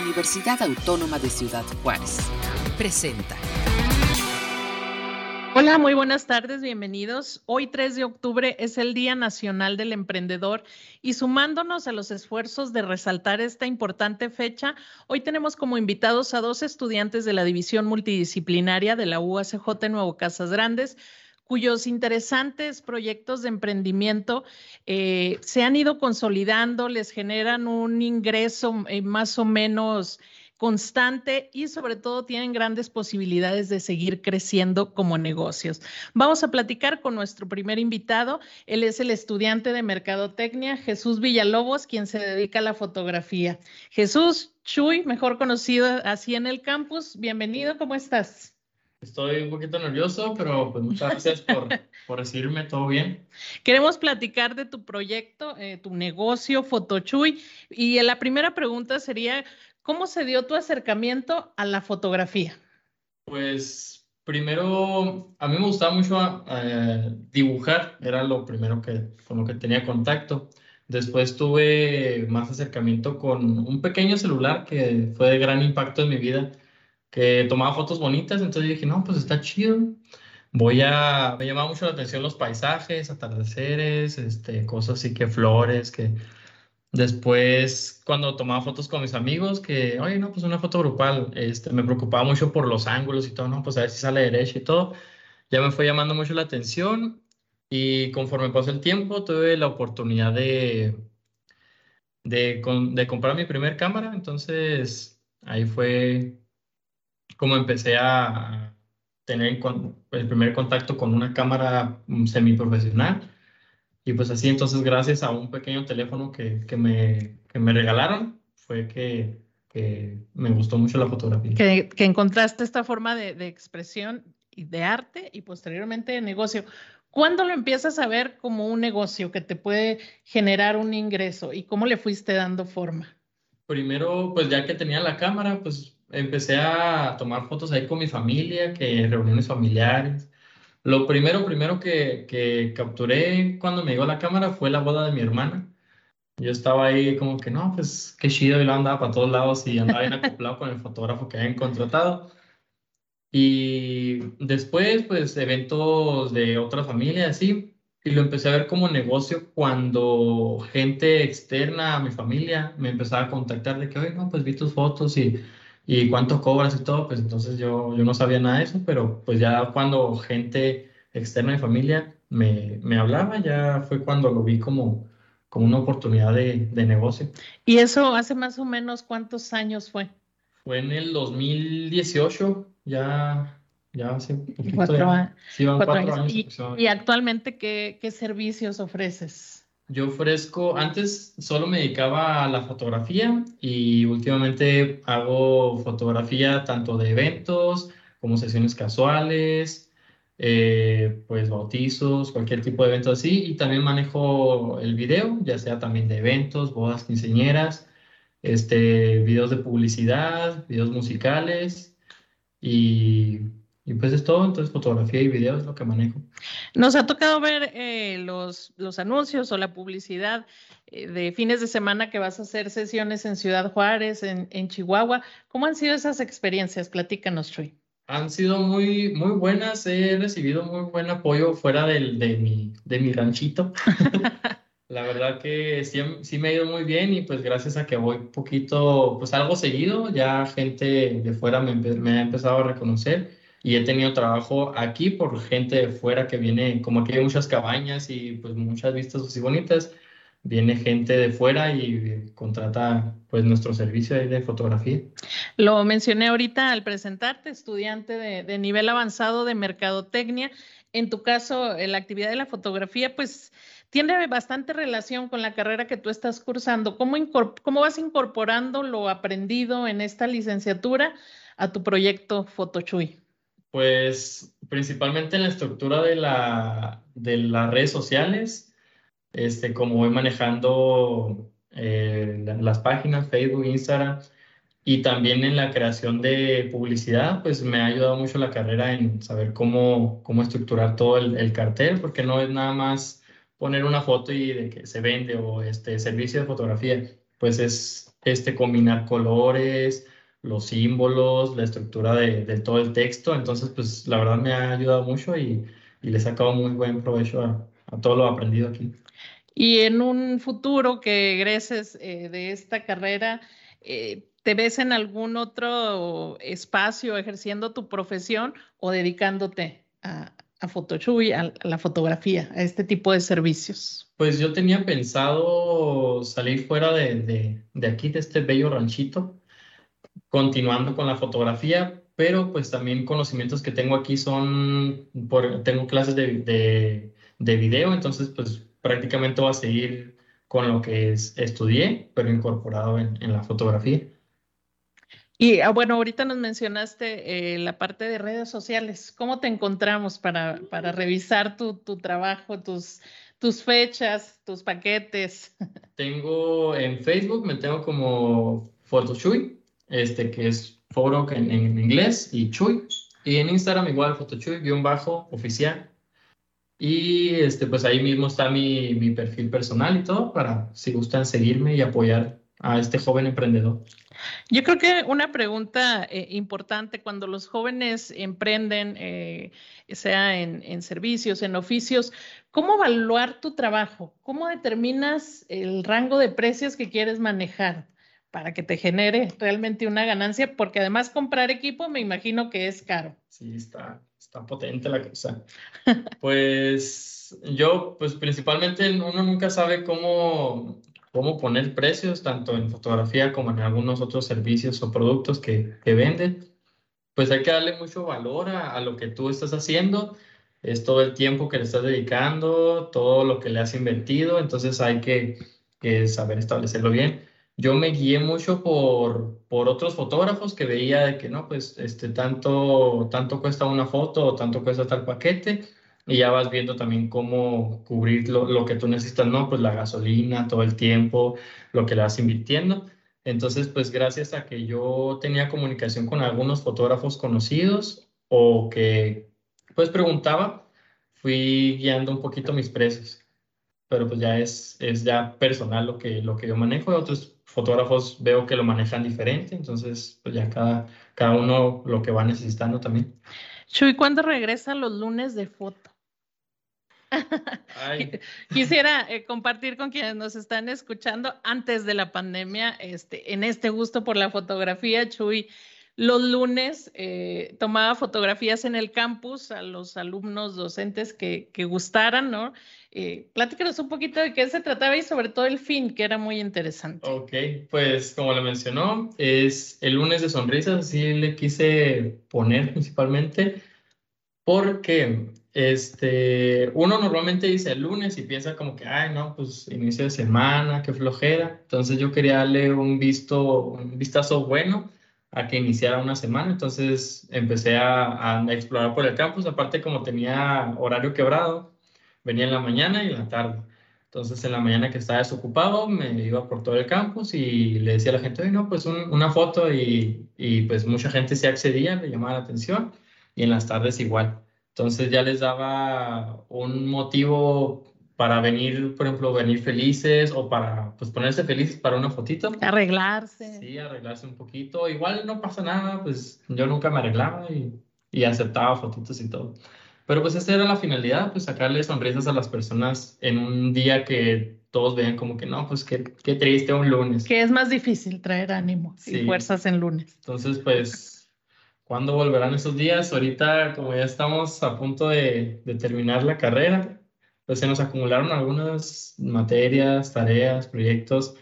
Universidad Autónoma de Ciudad Juárez. Presenta. Hola, muy buenas tardes, bienvenidos. Hoy 3 de octubre es el Día Nacional del Emprendedor y sumándonos a los esfuerzos de resaltar esta importante fecha, hoy tenemos como invitados a dos estudiantes de la División Multidisciplinaria de la UACJ Nuevo Casas Grandes, cuyos interesantes proyectos de emprendimiento eh, se han ido consolidando, les generan un ingreso eh, más o menos constante y sobre todo tienen grandes posibilidades de seguir creciendo como negocios. Vamos a platicar con nuestro primer invitado. Él es el estudiante de Mercadotecnia, Jesús Villalobos, quien se dedica a la fotografía. Jesús Chuy, mejor conocido así en el campus, bienvenido, ¿cómo estás? Estoy un poquito nervioso, pero pues muchas gracias por, por recibirme, todo bien. Queremos platicar de tu proyecto, eh, tu negocio, Fotochuy, y la primera pregunta sería, ¿cómo se dio tu acercamiento a la fotografía? Pues primero, a mí me gustaba mucho eh, dibujar, era lo primero que, con lo que tenía contacto. Después tuve más acercamiento con un pequeño celular que fue de gran impacto en mi vida que tomaba fotos bonitas, entonces dije, no, pues está chido. Voy a, me llamaba mucho la atención los paisajes, atardeceres, este, cosas así que flores, que después cuando tomaba fotos con mis amigos, que, oye, no, pues una foto grupal, este, me preocupaba mucho por los ángulos y todo, no, pues a ver si sale derecho y todo. Ya me fue llamando mucho la atención y conforme pasó el tiempo tuve la oportunidad de, de, de comprar mi primer cámara, entonces ahí fue como empecé a tener el primer contacto con una cámara mm, semiprofesional. Y pues así, entonces, gracias a un pequeño teléfono que, que, me, que me regalaron, fue que, que, me gustó mucho la fotografía. Que, que encontraste esta forma de, de, expresión y de arte y posteriormente de negocio. ¿Cuándo lo empiezas a ver como un negocio que te puede generar un ingreso y cómo le fuiste dando forma? Primero, pues ya que tenía la cámara, pues empecé a tomar fotos ahí con mi familia, que reuniones familiares. Lo primero, primero que, que capturé cuando me llegó la cámara fue la boda de mi hermana. Yo estaba ahí como que, no, pues qué chido, y lo andaba para todos lados y andaba bien acoplado con el fotógrafo que habían contratado. Y después, pues, eventos de otra familia, así, y lo empecé a ver como negocio cuando gente externa a mi familia me empezaba a contactar de que, oye, no, pues vi tus fotos y y cuánto cobras y todo, pues entonces yo, yo no sabía nada de eso, pero pues ya cuando gente externa de familia me, me hablaba, ya fue cuando lo vi como, como una oportunidad de, de, negocio. ¿Y eso hace más o menos cuántos años fue? Fue en el 2018, ya, ya hace poquito. Cuatro, sí, van cuatro, cuatro años. ¿Y, ¿Y, actualmente qué, qué servicios ofreces? Yo ofrezco, antes solo me dedicaba a la fotografía y últimamente hago fotografía tanto de eventos como sesiones casuales, eh, pues bautizos, cualquier tipo de evento así. Y también manejo el video, ya sea también de eventos, bodas, quinceñeras, este, videos de publicidad, videos musicales y y pues es todo, entonces fotografía y video es lo que manejo. Nos ha tocado ver eh, los, los anuncios o la publicidad eh, de fines de semana que vas a hacer sesiones en Ciudad Juárez, en, en Chihuahua. ¿Cómo han sido esas experiencias? Platícanos, Troy. Han sido muy, muy buenas. He recibido muy buen apoyo fuera del, de, mi, de mi ranchito. La verdad que sí, sí, me ha ido muy bien y pues gracias a que voy poquito, pues algo seguido, ya gente de fuera me, me ha empezado a reconocer y he tenido trabajo aquí por gente de fuera que viene, como aquí hay muchas cabañas y pues muchas vistas así bonitas, viene gente de fuera y contrata pues nuestro servicio de fotografía. Lo mencioné ahorita al presentarte, estudiante de, de nivel avanzado de mercadotecnia. En tu caso, la actividad de la fotografía, pues tiene bastante relación con la carrera que tú estás cursando. ¿Cómo, cómo vas incorporando lo aprendido en esta licenciatura a tu proyecto Fotochuy? Pues principalmente en la estructura de, la, de las redes sociales, este, como voy manejando eh, las páginas, Facebook, Instagram, y también en la creación de publicidad, pues me ha ayudado mucho la carrera en saber cómo, cómo estructurar todo el, el cartel, porque no es nada más poner una foto y de que se vende o este servicio de fotografía, pues es este, combinar colores, los símbolos, la estructura de, todo el texto. Entonces, pues la verdad me ha ayudado mucho y, le he sacado muy buen provecho a, todo lo aprendido aquí. Y en un futuro que egreses eh, de esta carrera, eh, ¿te ves en algún otro espacio ejerciendo tu profesión o dedicándote a, a Photoshoot, a, la fotografía, a este tipo de servicios? Pues yo tenía pensado salir fuera de, de, aquí, de este bello ranchito, continuando con la fotografía, pero pues también conocimientos que tengo aquí son, por, tengo clases de, de, video, entonces pues prácticamente voy a seguir con lo que es, estudié, pero incorporado en, en la fotografía. Y ah, bueno, ahorita nos mencionaste eh, la parte de redes sociales. ¿Cómo te encontramos para, para revisar tu, tu, trabajo, tus, tus fechas, tus paquetes? Tengo en Facebook, me tengo como Photochui, este que es foro en, en inglés y Chuy. Y en Instagram igual, bajo oficial. Y este, pues ahí mismo está mi, mi perfil personal y todo para si gustan seguirme y apoyar a este joven emprendedor. Yo creo que una pregunta eh, importante cuando los jóvenes emprenden, eh, sea en, servicios, en oficios, ¿cómo evaluar tu trabajo? ¿Cómo determinas el rango de precios que quieres manejar para que te genere realmente una ganancia? Porque además comprar equipo me imagino que es caro. Sí, está, está potente la cosa. pues yo, pues principalmente uno nunca sabe cómo cómo poner precios, tanto en fotografía como en algunos otros servicios o productos que, que venden, pues hay que darle mucho valor a, a, lo que tú estás haciendo, es todo el tiempo que le estás dedicando, todo lo que le has invertido, entonces hay que, que saber establecerlo bien. Yo me guié mucho por, por otros fotógrafos que veía de que no, pues este, tanto, tanto cuesta una foto o tanto cuesta tal paquete, y ya vas viendo también cómo cubrir lo, lo, que tú necesitas, ¿no? Pues la gasolina, todo el tiempo, lo que le vas invirtiendo. Entonces, pues gracias a que yo tenía comunicación con algunos fotógrafos conocidos o que pues preguntaba, fui guiando un poquito mis precios. Pero pues ya es, es ya personal lo que, lo que yo manejo. Otros fotógrafos veo que lo manejan diferente, entonces pues ya cada, cada uno lo que va necesitando también. Chuy, ¿cuándo regresan los lunes de foto? Quisiera eh, compartir con quienes nos están escuchando antes de la pandemia, este, en este gusto por la fotografía, Chuy, los lunes eh, tomaba fotografías en el campus a los alumnos docentes que, que gustaran, ¿no? Eh, platícanos un poquito de qué se trataba y sobre todo el fin, que era muy interesante. Ok, pues como le mencionó, es el lunes de sonrisas, así le quise poner principalmente, porque este, uno normalmente dice el lunes y piensa como que, ay, no, pues inicio de semana, qué flojera. Entonces yo quería darle un visto, un vistazo bueno a que iniciara una semana. Entonces empecé a, explorar por el campus. Aparte, como tenía horario quebrado, venía en la mañana y en la tarde. Entonces, en la mañana que estaba desocupado, me iba por todo el campus y le decía a la gente, oye, no, pues una foto y, y pues mucha gente se accedía, le llamaba la atención y en las tardes igual. Entonces ya les daba un motivo para venir, por ejemplo, venir felices o para pues ponerse felices para una fotito. Arreglarse. Sí, arreglarse un poquito. Igual no pasa nada, pues yo nunca me arreglaba y, y aceptaba fotitos y todo. Pero pues esa era la finalidad, pues sacarle sonrisas a las personas en un día que todos vean como que no, pues qué, qué triste un lunes. Que es más difícil traer ánimo y fuerzas en lunes. Entonces, pues ¿Cuándo volverán esos días? Ahorita, como ya estamos a punto de, terminar la carrera, pues se nos acumularon algunas materias, tareas, proyectos,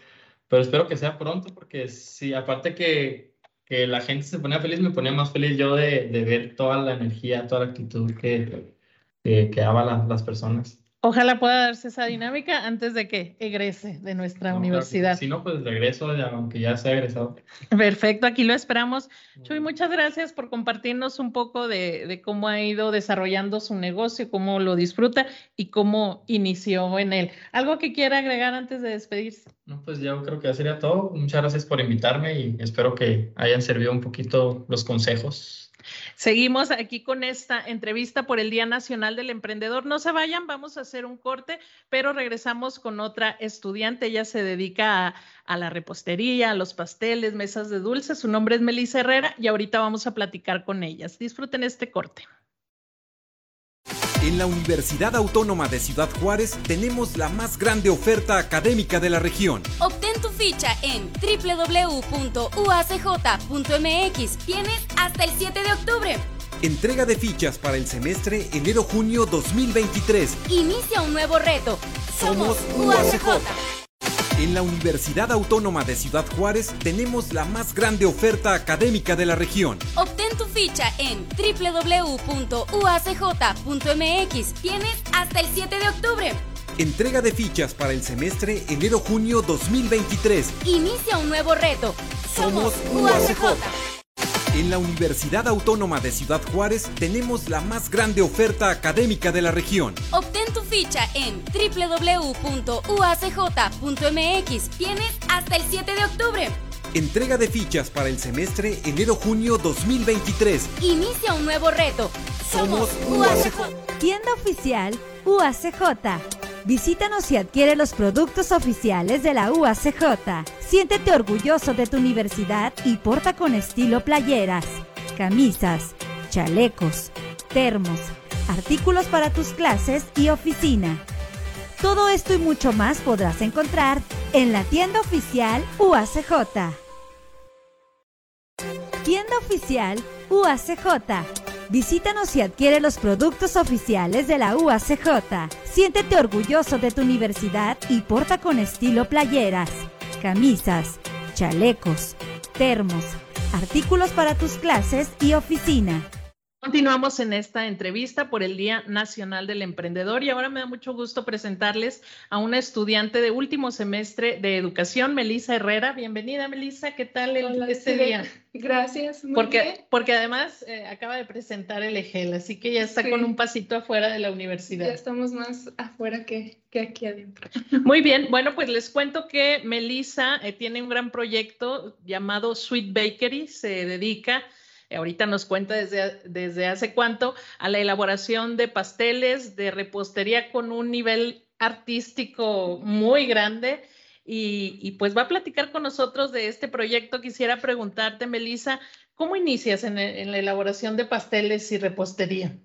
pero espero que sea pronto porque sí, aparte que, que la gente se ponía feliz, me ponía más feliz yo de, ver toda la energía, toda la actitud que, que, que daban las personas. Ojalá pueda darse esa dinámica antes de que egrese de nuestra universidad. si no, pues regreso, aunque ya sea egresado. Perfecto, aquí lo esperamos. Chuy, muchas gracias por compartirnos un poco de, cómo ha ido desarrollando su negocio, cómo lo disfruta y cómo inició en él. ¿Algo que quiera agregar antes de despedirse? No, pues ya creo que ya sería todo. Muchas gracias por invitarme y espero que hayan servido un poquito los consejos. Seguimos aquí con esta entrevista por el Día Nacional del Emprendedor. No se vayan, vamos a hacer un corte, pero regresamos con otra estudiante. Ella se dedica a, la repostería, a los pasteles, mesas de dulces. Su nombre es Melissa Herrera y ahorita vamos a platicar con ellas. Disfruten este corte. En la Universidad Autónoma de Ciudad Juárez tenemos la más grande oferta académica de la región. Obtén tu ficha en www.uacj.mx. Tienes hasta el 7 de octubre. Entrega de fichas para el semestre enero-junio 2023. Inicia un nuevo reto. Somos UACJ. En la Universidad Autónoma de Ciudad Juárez tenemos la más grande oferta académica de la región. Obtén tu ficha en www.uacj.mx. Tienes hasta el 7 de octubre. Entrega de fichas para el semestre enero-junio 2023. Inicia un nuevo reto. Somos UACJ. En la Universidad Autónoma de Ciudad Juárez tenemos la más grande oferta académica de la región. Obtén tu ficha en www.uacj.mx. Tienes hasta el 7 de octubre. Entrega de fichas para el semestre enero-junio 2023. Inicia un nuevo reto. Somos UACJ. Tienda oficial UACJ. Visítanos y adquiere los productos oficiales de la UACJ. Siéntete orgulloso de tu universidad y porta con estilo playeras, camisas, chalecos, termos, artículos para tus clases y oficina. Todo esto y mucho más podrás encontrar en la tienda oficial UACJ. Tienda oficial UACJ. Visítanos y adquiere los productos oficiales de la UACJ. Siéntete orgulloso de tu universidad y porta con estilo playeras, camisas, chalecos, termos, artículos para tus clases y oficina. Continuamos en esta entrevista por el Día Nacional del Emprendedor y ahora me da mucho gusto presentarles a una estudiante de último semestre de educación, Melisa Herrera. Bienvenida, Melisa. ¿Qué tal el, Hola, este sí, día? Gracias. Muy Porque, bien. porque además eh, acaba de presentar el EGEL, así que ya está Sí. con un pasito afuera de la Ya universidad. estamos más afuera que, que aquí adentro. Muy bien, bueno, pues les cuento que Melissa eh, tiene un gran proyecto llamado Sweet Bakery, se dedica, eh, ahorita nos cuenta desde, desde hace cuánto, a la elaboración de pasteles, de repostería con un nivel artístico muy grande. Y, y, pues va a platicar con nosotros de este proyecto. Quisiera preguntarte, Melissa, ¿cómo inicias en, en la elaboración de pasteles y repostería?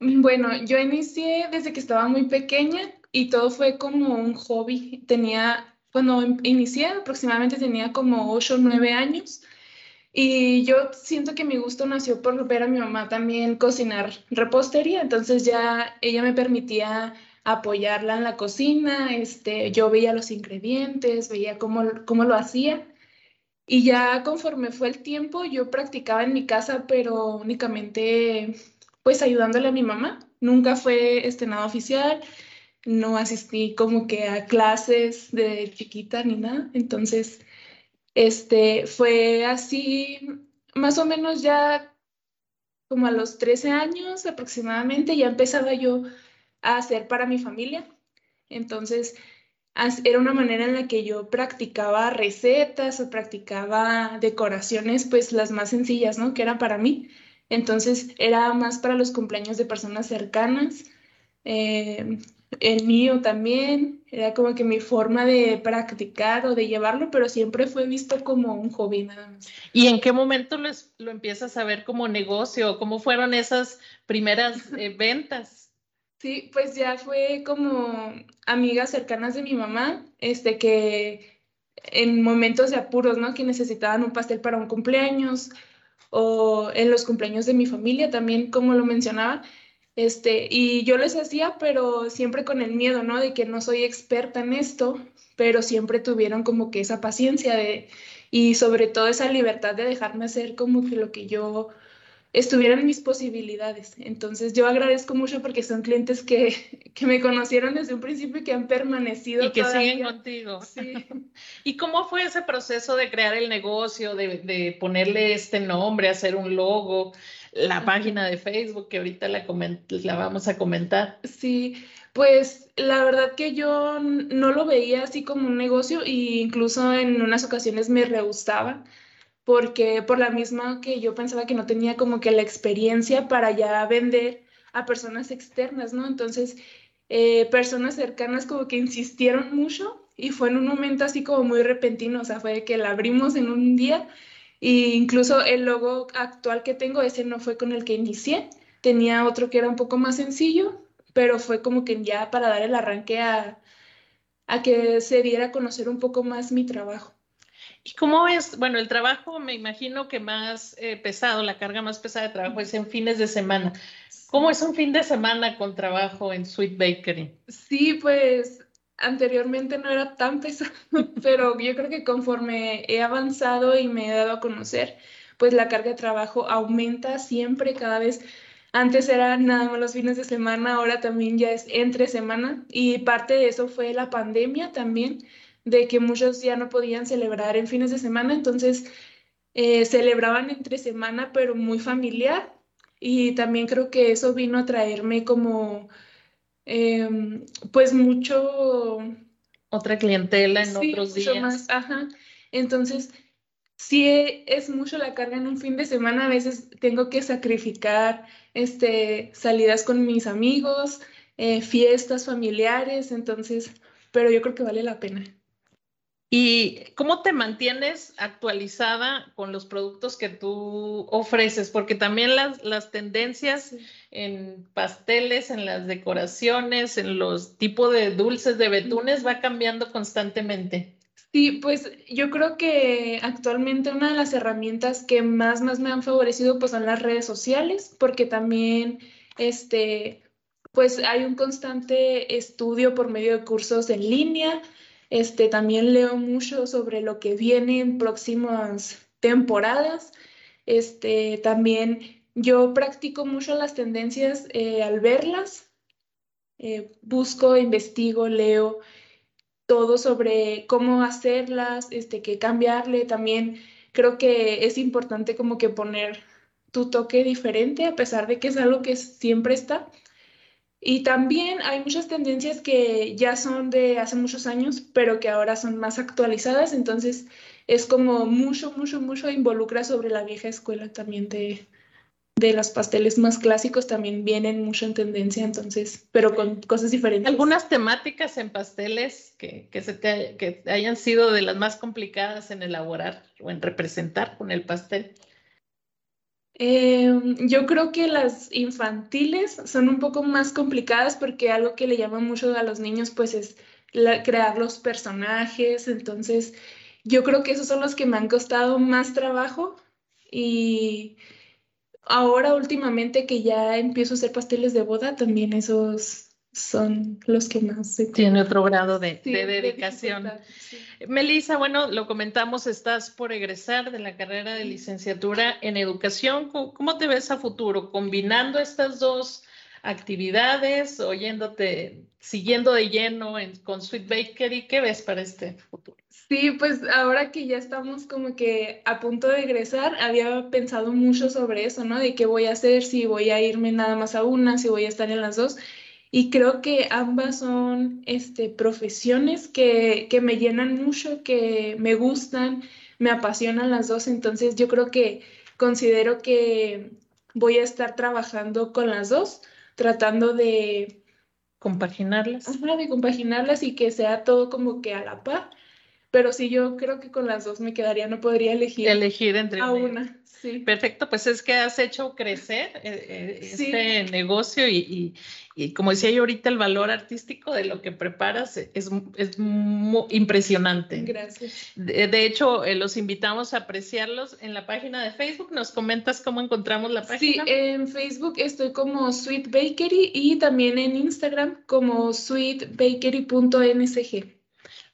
Bueno, yo inicié desde que estaba muy pequeña y todo fue como un hobby. Tenía, cuando inicié aproximadamente tenía como 8 o 9 años y yo siento que mi gusto nació por ver a mi mamá también cocinar repostería, entonces ya ella me permitía apoyarla en la cocina, este, yo veía los ingredientes, veía cómo, cómo lo hacía. Y ya conforme fue el tiempo, yo practicaba en mi casa, pero únicamente pues ayudándole a mi mamá. Nunca fue este nada oficial, no asistí como que a clases de chiquita ni nada. Entonces, este fue así, más o menos ya como a los 13 años aproximadamente, ya empezaba yo a hacer para mi familia. Entonces, era una manera en la que yo practicaba recetas o practicaba decoraciones, pues las más sencillas, ¿no? Que eran para mí. Entonces era más para los cumpleaños de personas cercanas. eh, el mío también. Era como que mi forma de practicar o de llevarlo, pero siempre fue visto como un hobby nada más. ¿Y en qué momento lo, es- lo empiezas a ver como negocio? ¿Cómo fueron esas primeras eh, ventas? Sí, pues ya fue como amigas cercanas de mi mamá, este que en momentos de apuros, ¿no? Que necesitaban un pastel para un cumpleaños o en los cumpleaños de mi familia también, como lo mencionaba, este, y yo les hacía, pero siempre con el miedo, ¿no? De que no soy experta en esto, pero siempre tuvieron como que esa paciencia de, y sobre todo esa libertad de dejarme hacer como que lo que yo estuviera en mis posibilidades. Entonces yo agradezco mucho porque son clientes que, que me conocieron desde un principio y que han permanecido Y que siguen todavía. contigo. Sí. ¿Y cómo fue ese proceso de crear el negocio, de, de ponerle este nombre, hacer un logo, la página de Facebook que ahorita la, la vamos a comentar? Sí, pues la verdad que yo no lo veía así como un negocio e incluso en unas ocasiones me rehusaba porque por la misma que yo pensaba que no tenía como que la experiencia para ya vender a personas externas, ¿no? Entonces, eh, personas cercanas como que insistieron mucho y fue en un momento así como muy repentino, o sea, fue que la abrimos en un día e incluso el logo actual que tengo, ese no fue con el que inicié, tenía otro que era un poco más sencillo, pero fue como que ya para dar el arranque a, a que se diera a conocer un poco más mi trabajo. ¿Y cómo es? Bueno, el trabajo me imagino que más eh, pesado, la carga más pesada de trabajo es en fines de semana. ¿Cómo es un fin de semana con trabajo en Sweet Bakery? Sí, pues anteriormente no era tan pesado, pero yo creo que conforme he avanzado y me he dado a conocer, pues la carga de trabajo aumenta siempre, cada vez. Antes era nada más los fines de semana, ahora también ya es entre semana y parte de eso fue la pandemia también, de que muchos ya no podían celebrar en fines de semana, entonces eh, celebraban entre semana, pero muy familiar y también creo que eso vino a traerme como Em, pues mucho... Otra clientela en otros días. Más, ajá. Entonces, sí es mucho la carga en un fin de semana, a veces tengo que sacrificar este, salidas con mis amigos, eh, fiestas familiares, entonces, pero yo creo que vale la pena. ¿Y cómo te mantienes actualizada con los productos que tú ofreces? Porque también las, las tendencias en pasteles, en las decoraciones, en los tipos de dulces de betunes va cambiando constantemente. Sí, pues yo creo que actualmente una de las herramientas que más, más me han favorecido pues son las redes sociales, porque también este, pues hay un constante estudio por medio de cursos en línea, este, también leo mucho sobre lo que viene en próximas temporadas. Este, también yo practico mucho las tendencias eh, al verlas. Eh, busco, investigo, leo todo sobre cómo hacerlas, este, qué cambiarle. También creo que es importante como que poner tu toque diferente, a pesar de que es algo que siempre está. Y también hay muchas tendencias que ya son de hace muchos años, pero que ahora son más actualizadas, entonces es como mucho, mucho, mucho involucra sobre la vieja escuela también de, de los pasteles más clásicos también vienen mucho en tendencia, entonces, pero con cosas diferentes. ¿Algunas temáticas en pasteles que, que, se que hayan sido de las más complicadas en elaborar o en representar con el pastel? Em, yo creo que las infantiles son un poco más complicadas porque algo que le llama mucho a los niños pues es crear los personajes, entonces yo creo que esos son los que me han costado más trabajo. Y ahora últimamente que ya empiezo a hacer pasteles de boda, también esos son los que más se... Tiene otro grado de, dedicación. Melissa, bueno, lo comentamos, estás por egresar de la carrera de licenciatura en educación. ¿Cómo, te ves a futuro? ¿Combinando estas dos actividades, oyéndote, siguiendo de lleno con Sweet Bakery? ¿Qué ves para este futuro? Sí, pues ahora que ya estamos como que a punto de egresar, había pensado mucho sobre eso, ¿no? De qué voy a hacer, si voy a irme nada más a una, si voy a estar en las dos. Y creo que ambas son este, profesiones que, que me llenan mucho, que me gustan, me apasionan las dos. Entonces yo creo que considero que voy a estar trabajando con las dos, tratando de compaginarlas. Ajá, de compaginarlas y que sea todo como que a la par. Pero sí, yo creo que con las dos me quedaría, no podría elegir. Elegir entre a una. Sí. Perfecto, pues es que has hecho crecer eh, eh, este negocio y, y como decía yo ahorita, el valor artístico de lo que preparas es, es muy impresionante. Gracias. De, hecho, eh, los invitamos a apreciarlos en la página de Facebook. ¿Nos comentas cómo encontramos la página? Sí, en Facebook estoy como Sweet Bakery y también en Instagram como sweetbakery.nsg.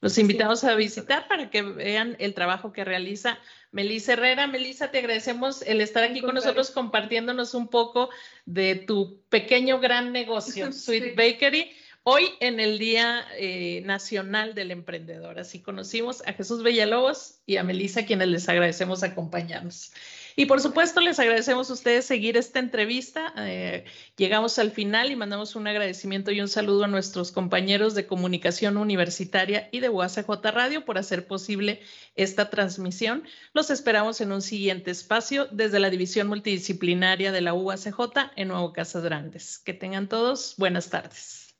Los invitamos a visitar para que vean el trabajo que realiza Melissa Herrera. Melissa, te agradecemos el estar aquí con nosotros compartiéndonos un poco de tu pequeño gran negocio, Sweet Bakery. Hoy en el Día eh, Nacional del Emprendedor. Así conocimos a Jesús Villalobos y a Melissa, quienes les agradecemos acompañarnos. Y por supuesto, les agradecemos a ustedes seguir esta entrevista. Eh, llegamos al final y mandamos un agradecimiento y un saludo a nuestros compañeros de comunicación universitaria y de UACJ Radio por hacer posible esta transmisión. Los esperamos en un siguiente espacio desde la División Multidisciplinaria de la UACJ en Nuevo Casas Grandes. Que tengan todos buenas tardes.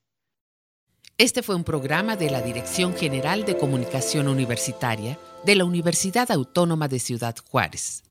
Este fue un programa de la Dirección General de Comunicación Universitaria de la Universidad Autónoma de Ciudad Juárez.